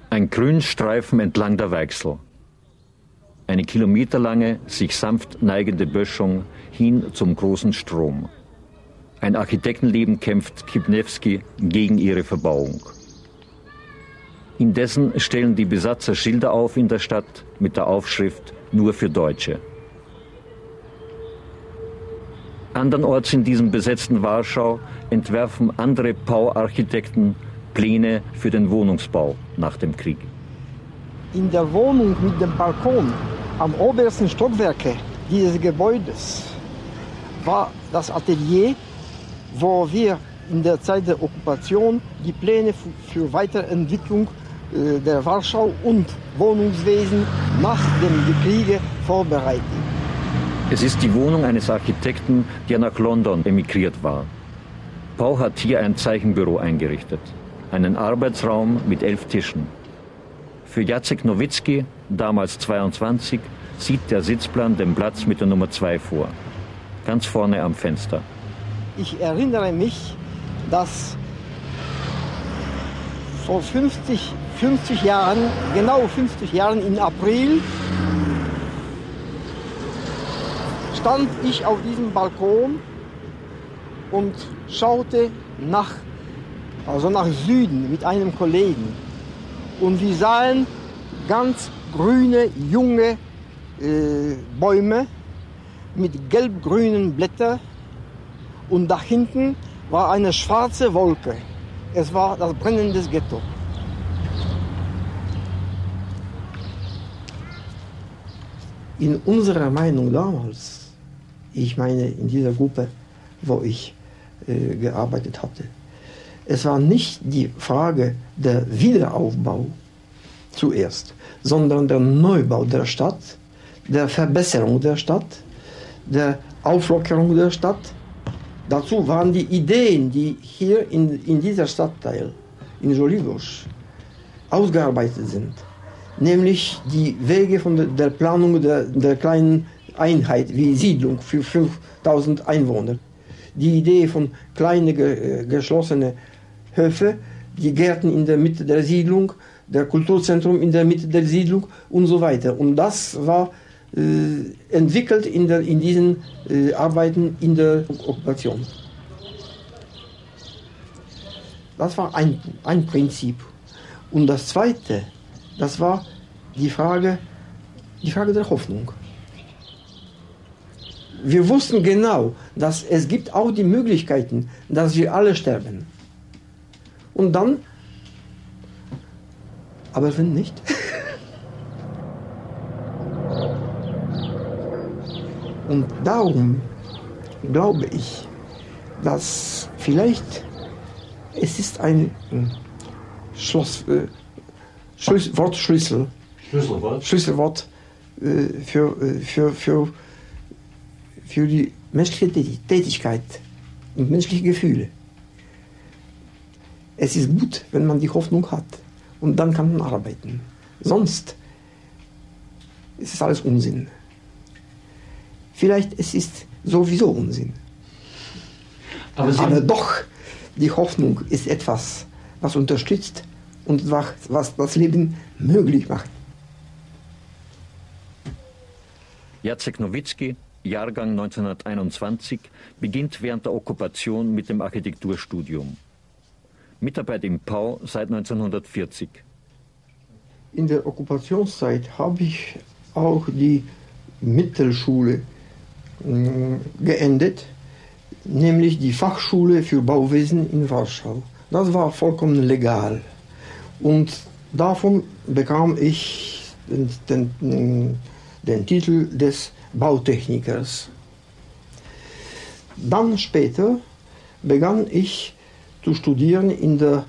Ein Grünstreifen entlang der Weichsel. Eine kilometerlange, sich sanft neigende Böschung hin zum großen Strom. Ein Architektenleben kämpft Kipnewski gegen ihre Verbauung. Indessen stellen die Besatzer Schilder auf in der Stadt mit der Aufschrift Nur für Deutsche. Andernorts in diesem besetzten Warschau entwerfen andere Bauarchitekten Pläne für den Wohnungsbau nach dem Krieg. In der Wohnung mit dem Balkon am obersten Stockwerke dieses Gebäudes war das Atelier, wo wir in der Zeit der Okkupation die Pläne für Weiterentwicklung der Warschau und Wohnungswesen nach dem Kriege vorbereiten. Es ist die Wohnung eines Architekten, der nach London emigriert war. Pau hat hier ein Zeichenbüro eingerichtet, einen Arbeitsraum mit elf Tischen. Für Jacek Nowitzki, damals 22, sieht der Sitzplan den Platz mit der Nummer 2 vor, ganz vorne am Fenster. Ich erinnere mich, dass vor 50, 50 Jahren, genau 50 Jahren im April, stand ich auf diesem Balkon und schaute nach, also nach Süden mit einem Kollegen. Und wir sahen ganz grüne, junge äh, Bäume mit gelb-grünen Blättern und da hinten war eine schwarze Wolke. Es war das brennende Ghetto. In unserer Meinung damals ich meine in dieser Gruppe, wo ich äh, gearbeitet hatte. Es war nicht die Frage der Wiederaufbau zuerst, sondern der Neubau der Stadt, der Verbesserung der Stadt, der Auflockerung der Stadt. Dazu waren die Ideen, die hier in, in dieser Stadtteil, in Jolibosch, ausgearbeitet sind, nämlich die Wege von der, Planung der, der kleinen Einheit wie Siedlung für 5000 Einwohner. Die Idee von kleinen ge geschlossenen Höfen, die Gärten in der Mitte der Siedlung, der Kulturzentrum in der Mitte der Siedlung und so weiter. Und das war äh, entwickelt in, der, in diesen äh, Arbeiten in der Okkupation. Das war ein, ein Prinzip. Und das Zweite, das war die Frage, die Frage der Hoffnung wir wussten genau, dass es gibt auch die Möglichkeiten, dass wir alle sterben. Und dann, aber wenn nicht? Und darum glaube ich, dass vielleicht es ist ein Schloss, äh, Schlüssel, Wortschlüssel, Schlüsselwort, Schlüsselwort äh, für, äh, für, für für die menschliche Tätigkeit und menschliche Gefühle. Es ist gut, wenn man die Hoffnung hat und dann kann man arbeiten. Sonst ist es alles Unsinn. Vielleicht es ist sowieso Unsinn. Aber, Aber doch, die Hoffnung ist etwas, was unterstützt und was das Leben möglich macht. Jacek Nowitzki Jahrgang 1921, beginnt während der Okkupation mit dem Architekturstudium. Mitarbeit im Pau seit 1940. In der Okkupationszeit habe ich auch die Mittelschule äh, geendet, nämlich die Fachschule für Bauwesen in Warschau. Das war vollkommen legal. Und davon bekam ich den, den, den Titel des Bautechnikers. Dann später begann ich zu studieren in der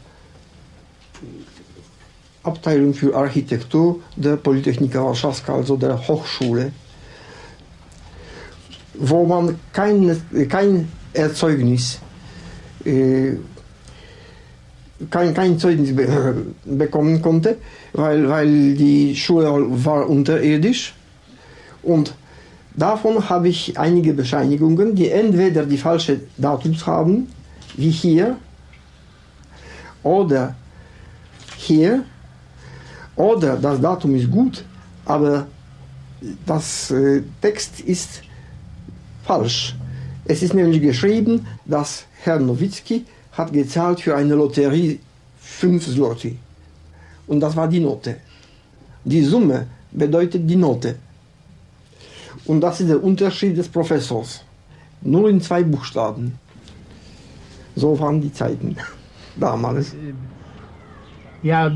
Abteilung für Architektur der Polytechnika Warschawska, also der Hochschule. wo man kein, kein Erzeugnis, äh, kein, kein Zeugnis be bekommen konnte, weil, weil die Schule war unterirdisch. Und davon habe ich einige Bescheinigungen, die entweder die falsche Datums haben, wie hier, oder hier, oder das Datum ist gut, aber das äh, Text ist falsch. Es ist nämlich geschrieben, dass Herr Nowitzki hat gezahlt für eine Lotterie 5 Zloty. Und das war die Note. Die Summe bedeutet die Note. Und das ist der Unterschied des Professors. Nur in zwei Buchstaben. So waren die Zeiten damals. Ja,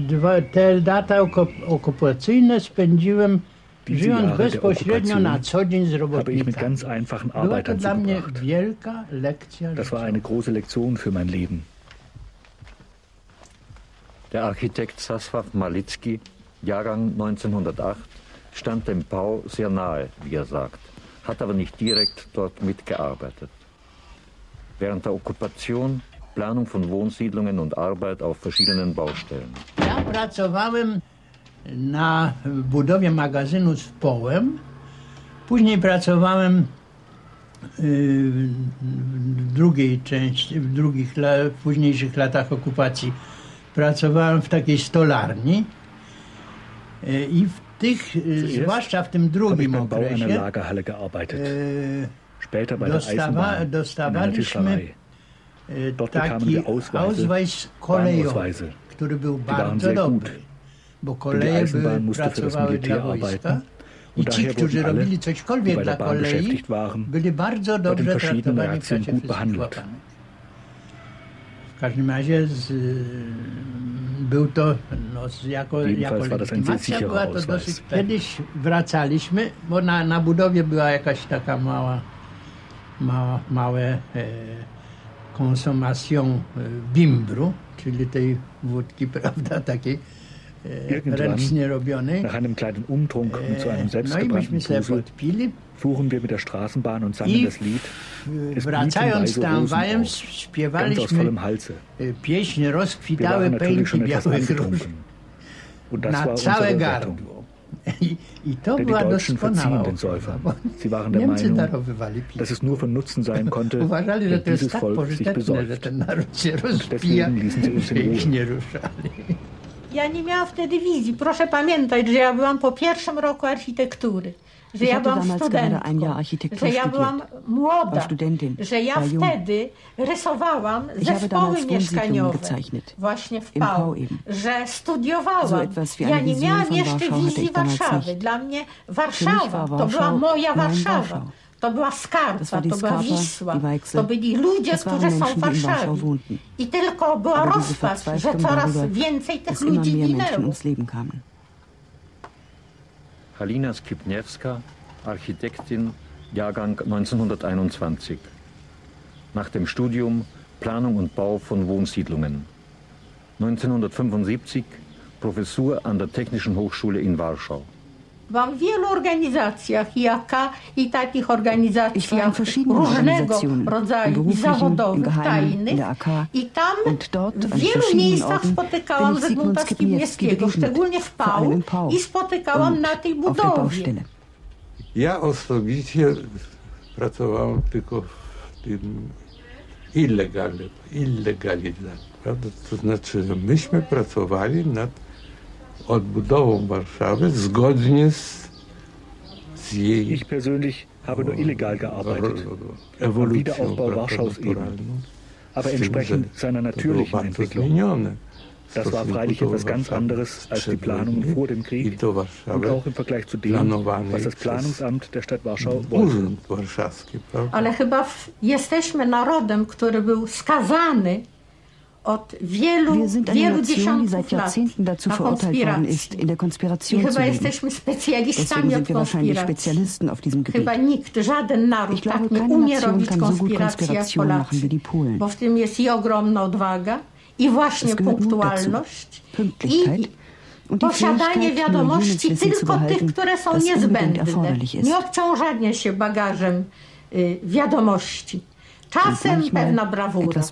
te lata okupacyjne spędziłem żyjąc Jahre der bezpośrednio na Okkupation co dzień z habe ich mit robotnikami. ganz einfachen Była to Arbeitern dla mnie zugebracht. wielka lekcja Das war eine große Lektion für mein Leben. Der Architekt Saswaw Malitzki, Jahrgang 1908, stand dem Bau sehr nahe, wie er sagt, hat aber nicht direkt dort mitgearbeitet. Während der Okkupation Planung von Wohnsiedlungen und Arbeit auf verschiedenen Baustellen. Ja pracowałem na budowie magazynu z połem. Później pracowałem y, w drugiej części, w drugich, la- w późniejszych latach okupacji. Pracowałem w takiej stolarni Y, i w tych, y, Zuerst zwłaszcza w tym habe ich drugim beim Bau einer okresie, Lagerhalle gearbeitet. y, Später bei der dostawa, Eisenbahn, in einer dostawaliśmy Tischlerei. y, Dort bekamen taki wir Ausweise, Ausweis kolejowy, Bahnausweise. który był Die waren bardzo sehr dobry. Bo koleje były, pracowały dla wojska. I ci, którzy robili cośkolwiek dla kolei, byli bardzo dobrze traktowani w czasie wszystkich łapanych. W każdym razie z, był to no, jako, jako legitymacja była to dosyć... Kiedyś wracaliśmy, bo na, na budowie była jakaś taka mała, mała małe e, konsumacją e, bimbru, czyli tej wódki, prawda, takiej. e, Irgendwann, ręcznie robionej. nach einem kleinen Umtrunk und zu einem i selbstgebrannten podpili. fuhren wir mit der Straßenbahn und sangen das Lied Es wracając ganz aus śpiewaliśmy vollem Halse. pieśń Rozkwitały pęki białych róż angetrunken. Und das na war całe gardło. I, I to Denn die była Deutschen doskonała verziehen den Säufern. Sie waren der Niemcy Meinung, dass es nur von Nutzen sein konnte, Uważali, że wenn to dieses tak Volk sich besäuft. deswegen ließen sie uns in Ruhe. nie ruszali. Ja nie miałam wtedy wizji. Proszę pamiętać, że ja byłam po pierwszym roku architektury. Że Ich ja hatte byłam damals gerade ein Jahr studentką, Architektur że ja byłam studiert, młoda, war Studentin, że ja war jung. wtedy rysowałam Ich habe zespoły damals Wohnsiedlungen mieszkaniowe gezeichnet. właśnie w Im Pau, Pau eben. że studiowałam. So etwas wie ja eine nie Vision miałam von jeszcze Warschau hatte wizji ich damals Warszawy. nicht. Dla mnie Für Warszawa mich war to była Warschau moja mein Warszawa. To była Skarpa, Das war die to była Wisła, to byli ludzie, Das waren którzy są w Menschen, die in Warschau Warszawie. wohnten. I tylko była rozpacz, że Verzweiflung coraz więcej tych dass immer ludzi mehr Menschen ginęło. ums Leben kamen. Halina Skipniewska, Architektin, Jahrgang 1921. Nach dem Studium Planung und Bau von Wohnsiedlungen. 1975 Professur an der Technischen Hochschule in Warschau. Byłam w wielu organizacjach IAK i takich Ich war in organizacjach verschiedenen różnego Organisationen, im rodzaju i beruflichen, im zawodowych, Geheimen, in tajnych. der AK. I tam Und dort, w an wielu verschiedenen miejscach Orten, spotykałam bin ich Sigmund Zygmunta Skibniewski Skibniewskiego, begegnet, szczególnie w vor allem Pau. im Pau I spotykałam na tej auf der budowie. Baustelle. Ja osobiście pracowałem tylko w tym illegalnym, illegalizacji, prawda? To znaczy, że myśmy pracowali nad odbudową Warszawy zgodnie z, z jej Ich persönlich habe nur illegal gearbeitet. Am Wiederaufbau Warschaus eben. Aber entsprechend seiner natürlichen Entwicklung. Das war freilich etwas ganz anderes als die Planungen vor dem Krieg und auch im Vergleich zu dem, was das Planungsamt der Stadt Warschau wollte. Ale chyba jesteśmy narodem, który był skazany od wielu, Wir sind eine wielu Nation, die dziesiątków seit lat Jahrzehnten dazu na verurteilt worden konspiracji. ist, in der I Konspiration chyba jesteśmy specjalistami od konspiracji. Auf diesem Gebiet. Chyba nikt, żaden naród Ich glaube, tak nie umie Nation robić kann so konspiracji jak Polacy. Bo w tym jest i ogromna odwaga, i właśnie punktualność, i posiadanie wiadomości tylko tych, które są niezbędne. Nie obciążanie się bagażem y, wiadomości. Czasem pewna brawura.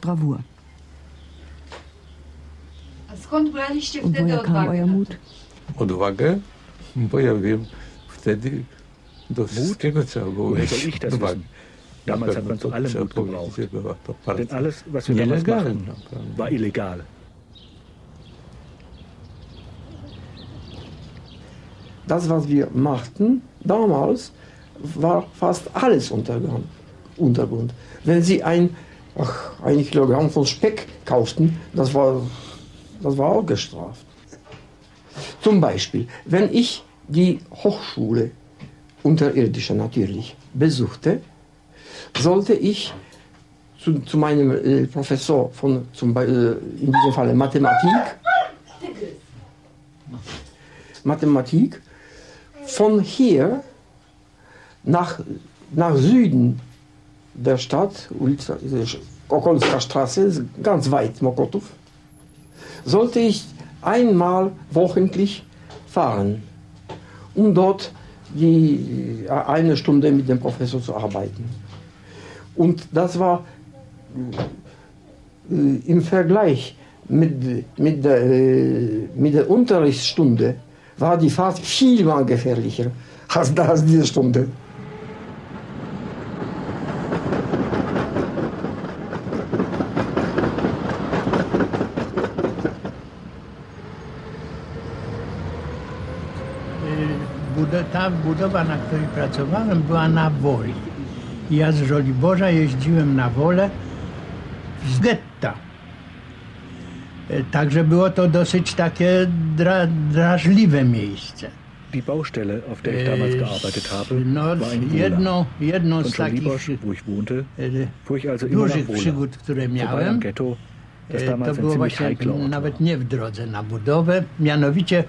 Skąd woher kam odwagę? euer Mut? Odwagę, bo ja wiem, wtedy do wszystkiego trzeba było Woher mieć soll ich das odwagę. Damals hat man zu allem Mut gebraucht. Denn alles, was wir damals machten, war illegal. Das, was wir machten damals, war fast alles Untergrund. Untergrund. Wenn Sie ein, ach, ein Kilogramm von Speck kauften, das war, das war auch gestraft. Zum Beispiel, wenn ich die Hochschule, unterirdische natürlich, besuchte, sollte ich zu, zu meinem äh, Professor von, zum, Be- äh, in diesem Falle Mathematik, Mathematik, von hier nach, nach Süden der Stadt, äh, Okolska Straße, ganz weit Mokotów, sollte ich einmal wochentlich fahren, um dort die, äh, eine Stunde mit dem Professor zu arbeiten. Und das war äh, im Vergleich mit, mit, der, äh, mit der Unterrichtsstunde war die Fahrt vielmal gefährlicher als, als diese Stunde. Ta budowa, na której pracowałem, była na woli. Ja z Żoliborza jeździłem na wolę z getta. Y, Także było to dosyć takie dra, drażliwe miejsce. Die Baustelle, auf der ich damals Äh, gearbeitet habe, no, war ein jedno, jedno z takich wo ich wohnte, y, fuhr ich also immer dużych przygód, które miałem, Ghetto, das damals to było właśnie nawet nie w drodze na budowę. Mianowicie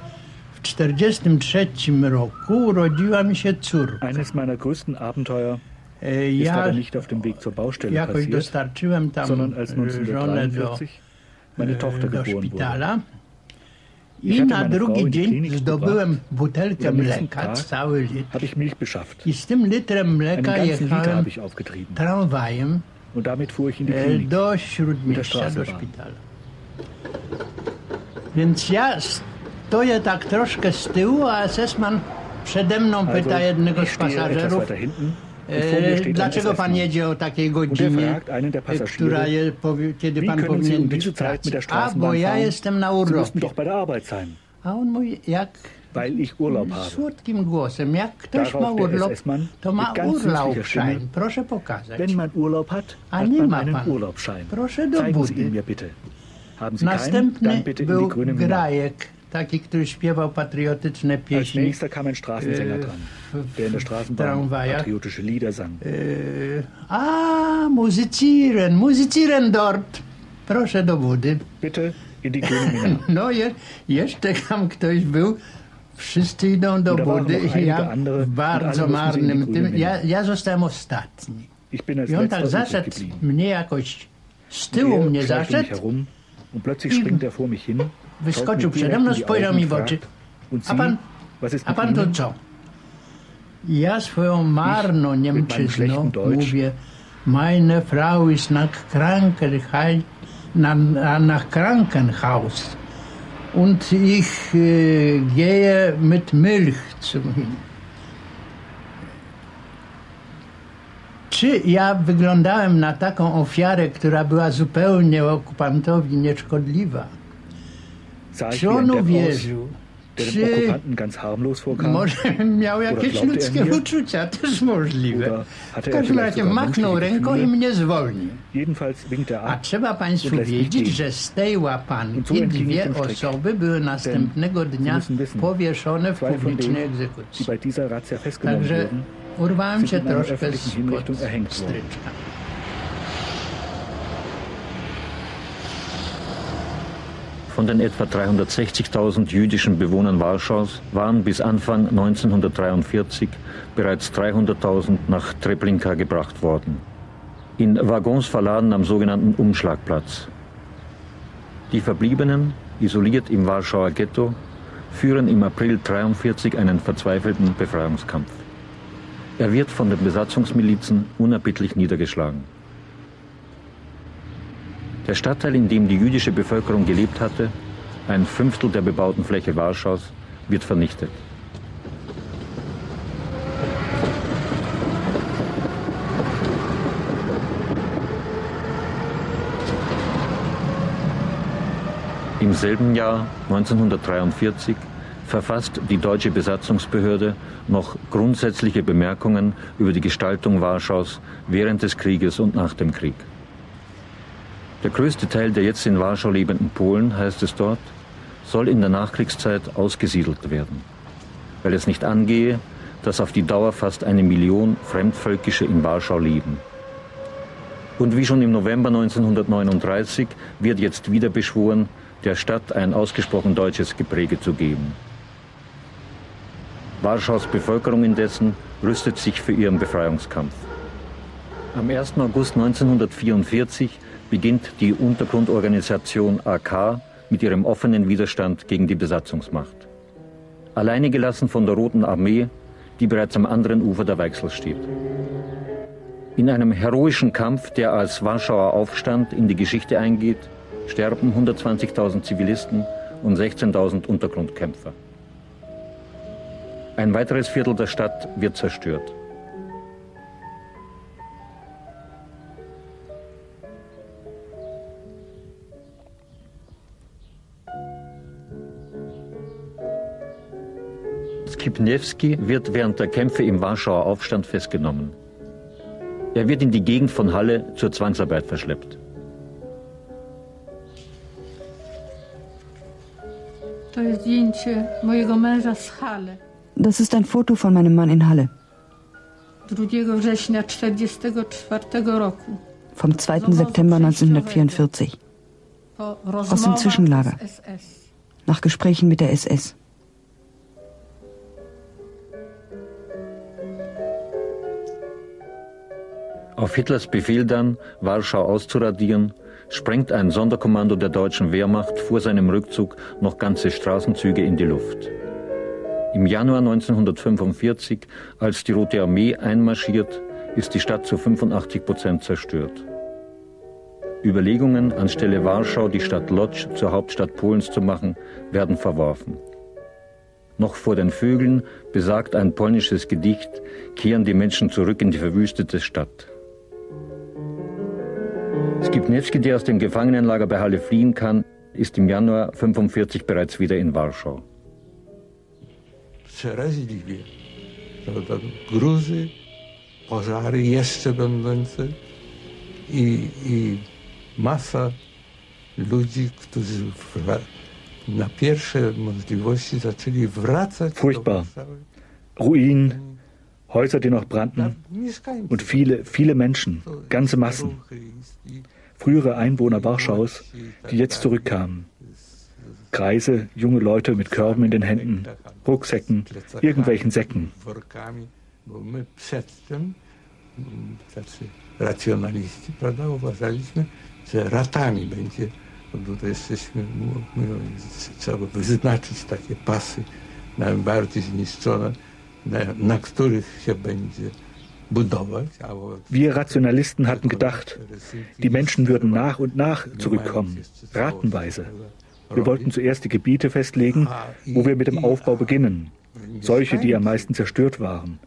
w 1943 roku urodziła mi się córka. Eines meiner größten Abenteuer Y, ist Ja aber nicht auf dem Weg zur Baustelle jakoś passiert, dostarczyłem tam sondern als y, żonę do, 1943 meine Tochter y, do geboren wurde. szpitala. Ich I hatte na meine Frau drugi in die dzień Klinik zdobyłem gebracht. butelkę Am nächsten mleka, Tag cały litr. habe ich Milch beschafft. I z tym litrem Einen mleka ganzen Liter jechałem habe ich aufgetrieben. tramwajem Und damit fuhr ich in die e, Klinik. do Mit der Śródmieścia, do Straßenbahn. szpitala. Więc ja stoję tak troszkę z tyłu, a SS-man przede mną pyta jednego ich z stehe etwas pasażerów, weiter hinten und vor mir e, steht ein dlaczego pan SS-Mann. jedzie o takiej Und er godzinie, fragt einen der e, Passagiere, która je, powie, kiedy wie pan können Sie powinien um być diese w Zeit mit der pracy? A, bo Straßenbahn ja fahren? jestem na Sie müssten urlopie. doch bei der Arbeit sein, A on mówi, jak weil ich Urlaub habe. słodkim głosem, jak ktoś ma Darauf der urlop, SS-Mann to ma mit ganz süßlicher urlaubschein. Stimme. Proszę pokazać. Wenn man Urlaub hat, A hat nie man ma einen pan. Urlaubsschein. Proszę do Zeigen Sie budy. ihn mir bitte. Haben Sie keinen, Następny dann bitte in die był grüne Mine. Grajek, taki, który śpiewał patriotyczne Als pieśni. nächster kam ein Straßensänger Äh, dran, der in der Straßenbahn patriotische Lieder sang. Yy, a, muzyciren, muzyciren dort. Proszę do budy. Bitte in die grüne Mine. No, je, jeszcze tam ktoś był. Wszyscy idą do noch i ja w bardzo marnym tym. Ja, ja zostałem ostatni. Ich bin als I on tak zaszedł, mnie jakoś z tyłu mnie um zaszedł, und plötzlich springt er vor mich hin, wyskoczył przede mną, spojrzał mi w oczy. A pan, a pan to Ihnen? co? Ja swoją marną Niemczyzną mówię, meine Frau ist nach, Krankenhei, na, nach Krankenhaus und ich äh, gehe mit Milch zum hin. Czy ja wyglądałem na taką ofiarę, która była zupełnie okupantowi nieszkodliwa? Czy on uwierzył? czy może miał jakieś ludzkie uczucia, też możliwe. W każdym razie machnął ręką i mnie zwolnił. A trzeba Państwu wiedzieć, że z tej łapanki dwie osoby były następnego dnia powieszone w publicznej egzekucji. Także urwałem się troszkę z stryczka. Von den etwa 360.000 jüdischen Bewohnern Warschaus waren bis Anfang 1943 bereits 300.000 nach Treblinka gebracht worden. In Waggons verladen am sogenannten Umschlagplatz. Die Verbliebenen, isoliert im Warschauer Ghetto, führen im April 1943 einen verzweifelten Befreiungskampf. Er wird von den Besatzungsmilizen unerbittlich niedergeschlagen. Der Stadtteil, in dem die jüdische Bevölkerung gelebt hatte, ein Fünftel der bebauten Fläche Warschaus, wird vernichtet. Im selben Jahr, 1943, verfasst die deutsche Besatzungsbehörde noch grundsätzliche Bemerkungen über die Gestaltung Warschaus während des Krieges und nach dem Krieg. Der größte Teil der jetzt in Warschau lebenden Polen, heißt es dort, soll in der Nachkriegszeit ausgesiedelt werden, weil es nicht angehe, dass auf die Dauer fast eine Million Fremdvölkische in Warschau leben. Und wie schon im November 1939 wird jetzt wieder beschworen, der Stadt ein ausgesprochen deutsches Gepräge zu geben. Warschaus Bevölkerung indessen rüstet sich für ihren Befreiungskampf. Am 1. August 1944 beginnt die Untergrundorganisation AK mit ihrem offenen Widerstand gegen die Besatzungsmacht. Alleine gelassen von der Roten Armee, die bereits am anderen Ufer der Weichsel steht. In einem heroischen Kampf, der als Warschauer Aufstand in die Geschichte eingeht, sterben 120.000 Zivilisten und 16.000 Untergrundkämpfer. Ein weiteres Viertel der Stadt wird zerstört. Skipniewski wird während der Kämpfe im Warschauer Aufstand festgenommen. Er wird in die Gegend von Halle zur Zwangsarbeit verschleppt. Das ist ein Foto von meinem Mann in Halle. Vom 2. September 1944. Aus dem Zwischenlager. Nach Gesprächen mit der SS. Auf Hitlers Befehl dann, Warschau auszuradieren, sprengt ein Sonderkommando der deutschen Wehrmacht vor seinem Rückzug noch ganze Straßenzüge in die Luft. Im Januar 1945, als die Rote Armee einmarschiert, ist die Stadt zu 85 Prozent zerstört. Überlegungen, anstelle Warschau die Stadt Lodz zur Hauptstadt Polens zu machen, werden verworfen. Noch vor den Vögeln, besagt ein polnisches Gedicht, kehren die Menschen zurück in die verwüstete Stadt. Skipniewski, der aus dem Gefangenenlager bei Halle fliehen kann, ist im Januar 1945 bereits wieder in Warschau. Przeraźliwie. Prawda? Gruzy, pożary jeszcze będące i, i masa ludzi, którzy na pierwsze możliwości zaczęli wracać Furchtbar. Ruin, Häuser, die noch brannten und viele, viele Menschen, ganze Massen. Frühere Einwohner Warschaus, die jetzt zurückkamen. Kreise, junge Leute mit Körben in den Händen, Rucksäcken, irgendwelchen Säcken. racjonaliści, prawda, uważaliśmy, że ratami będzie, bo tutaj jesteśmy, trzeba wyznaczyć takie pasy najbardziej zniszczone, Wir Rationalisten hatten gedacht, die Menschen würden nach und nach zurückkommen, ratenweise. Wir wollten zuerst die Gebiete festlegen, wo wir mit dem Aufbau beginnen, solche, die am meisten zerstört waren,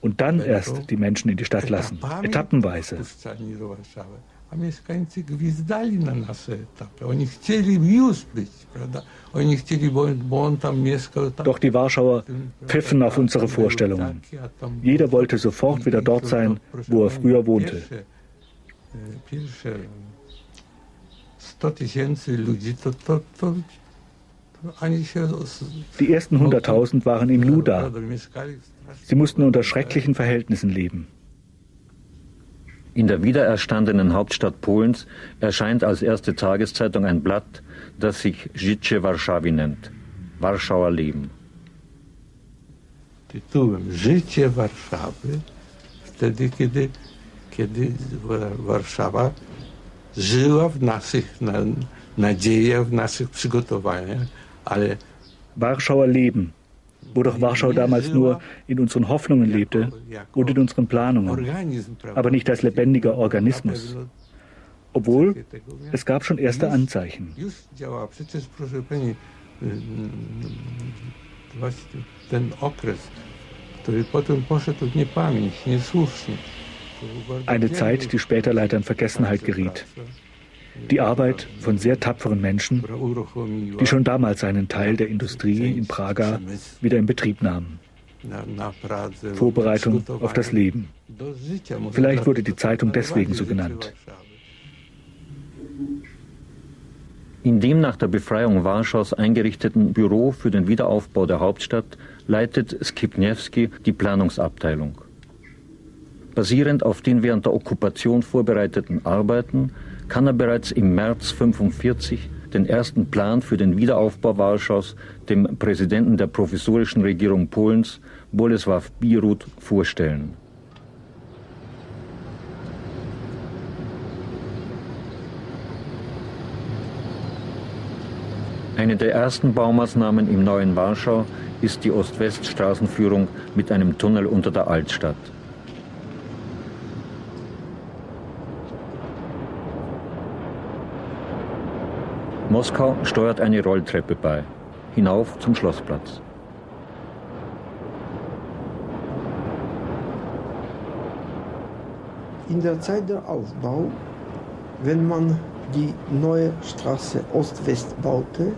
und dann erst die Menschen in die Stadt lassen, etappenweise. Na nasze etapy. Oni chcieli już być, prawda? Oni chcieli, bo, bo on tam mieszkał. Tam, Doch die Warschauer pfiffen auf unsere Vorstellungen. Jeder wollte sofort wieder dort sein, wo er früher wohnte. Pierwsze 100 tysięcy ludzi, to, to, to, Die ersten 100.000 waren im Luda. Sie mussten unter schrecklichen Verhältnissen leben. In der wiedererstandenen Hauptstadt Polens erscheint als erste Tageszeitung ein Blatt, das sich Życie Warszawy nennt. Warschauer Leben. Tytułem Życie Warszawy, wtedy kiedy, kiedy Warszawa żyła w naszych na, nadziejach, w naszych przygotowaniach, ale Warschauer Leben. Wo doch Warschau damals nur in unseren Hoffnungen lebte und in unseren Planungen, aber nicht als lebendiger Organismus. Obwohl es gab schon erste Anzeichen. ten okres, który potem poszedł w niepamięć, niesłusznie. Eine Zeit, die später leider in Vergessenheit geriet. Die Arbeit von sehr tapferen Menschen, die schon damals einen Teil der Industrie in Praga wieder in Betrieb nahmen. Vorbereitung auf das Leben. Vielleicht wurde die Zeitung deswegen so genannt. In dem nach der Befreiung Warschaus eingerichteten Büro für den Wiederaufbau der Hauptstadt leitet Skipniewski die Planungsabteilung. Basierend auf den während der Okkupation vorbereiteten Arbeiten kann er bereits im März 1945 den ersten Plan für den Wiederaufbau Warschaus dem Präsidenten der provisorischen Regierung Polens, Bolesław Bierut, vorstellen. Eine der ersten Baumaßnahmen im neuen Warschau ist die Ost-West-Straßenführung mit einem Tunnel unter der Altstadt. Moskau steuert eine Rolltreppe bei, hinauf zum Schlossplatz. In der Zeit der Aufbau, wenn man die neue Straße Ost-West baute,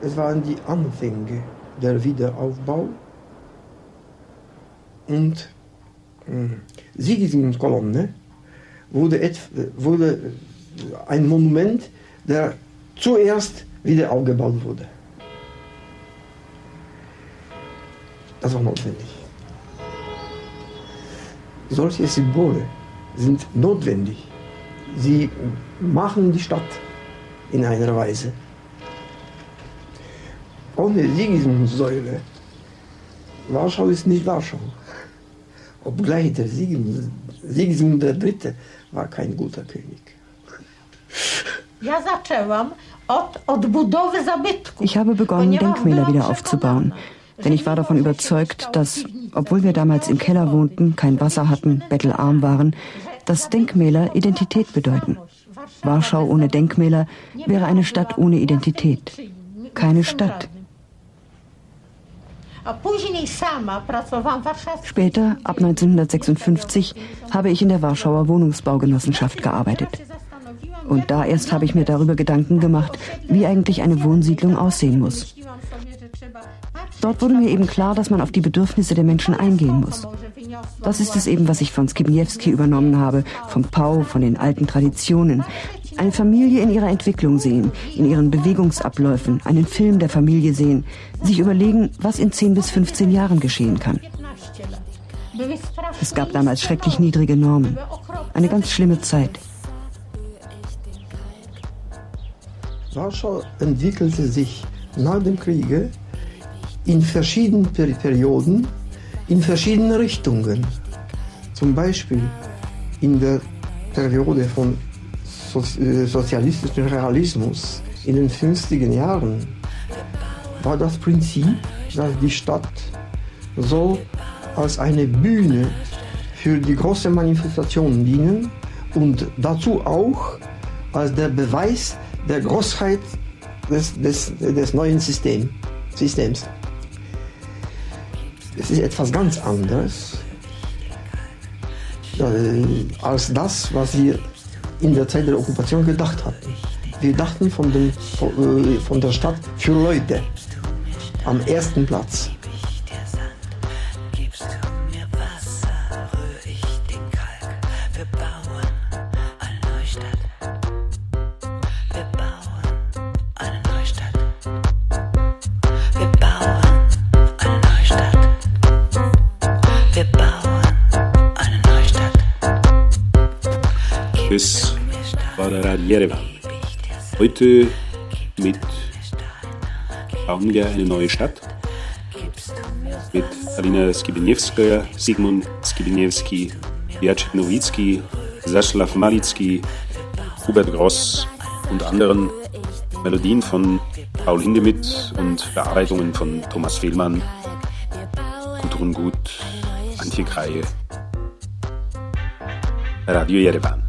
es waren die Anfänge der Wiederaufbau und äh, Sigismund-Kolonne wurde, wurde ein Monument, der zuerst wieder aufgebaut wurde. Das war notwendig. Solche Symbole sind notwendig. Sie machen die Stadt in einer Weise. Ohne Sigismund-Säule, Warschau ist nicht Warschau. Obgleich der Sigismund, Sigismund III. war kein guter König. Ich habe begonnen, Denkmäler wieder aufzubauen. Denn ich war davon überzeugt, dass, obwohl wir damals im Keller wohnten, kein Wasser hatten, bettelarm waren, dass Denkmäler Identität bedeuten. Warschau ohne Denkmäler wäre eine Stadt ohne Identität. Keine Stadt. Später, ab 1956, habe ich in der Warschauer Wohnungsbaugenossenschaft gearbeitet. Und da erst habe ich mir darüber Gedanken gemacht, wie eigentlich eine Wohnsiedlung aussehen muss. Dort wurde mir eben klar, dass man auf die Bedürfnisse der Menschen eingehen muss. Das ist es eben, was ich von Skibniewski übernommen habe, vom Pau, von den alten Traditionen. Eine Familie in ihrer Entwicklung sehen, in ihren Bewegungsabläufen, einen Film der Familie sehen, sich überlegen, was in 10 bis 15 Jahren geschehen kann. Es gab damals schrecklich niedrige Normen. Eine ganz schlimme Zeit. Warschau entwickelte sich nach dem Kriege in verschiedenen Perioden, in verschiedene Richtungen. Zum Beispiel in der Periode von äh, sozialistischem Realismus in den 50er Jahren war das Prinzip, dass die Stadt so als eine Bühne für die großen Manifestationen dienen und dazu auch als der Beweis der Großheit des, des, des neuen System, Systems. Es ist etwas ganz anderes äh, als das, was wir in der Zeit der Okkupation gedacht hatten. Wir dachten von, dem, äh, von der Stadt für Leute am ersten Platz. Jerewan. Heute mit bauen wir eine neue Stadt mit Alina Skibiniewska, Sigmund Skibiniewski, Jacek Nowicki, Zaslav Malicki, Hubert Gross und anderen. Melodien von Paul Hindemith und Bearbeitungen von Thomas Fehlmann, Gudrun Gut, Antje Kreie. Radio Yerevan.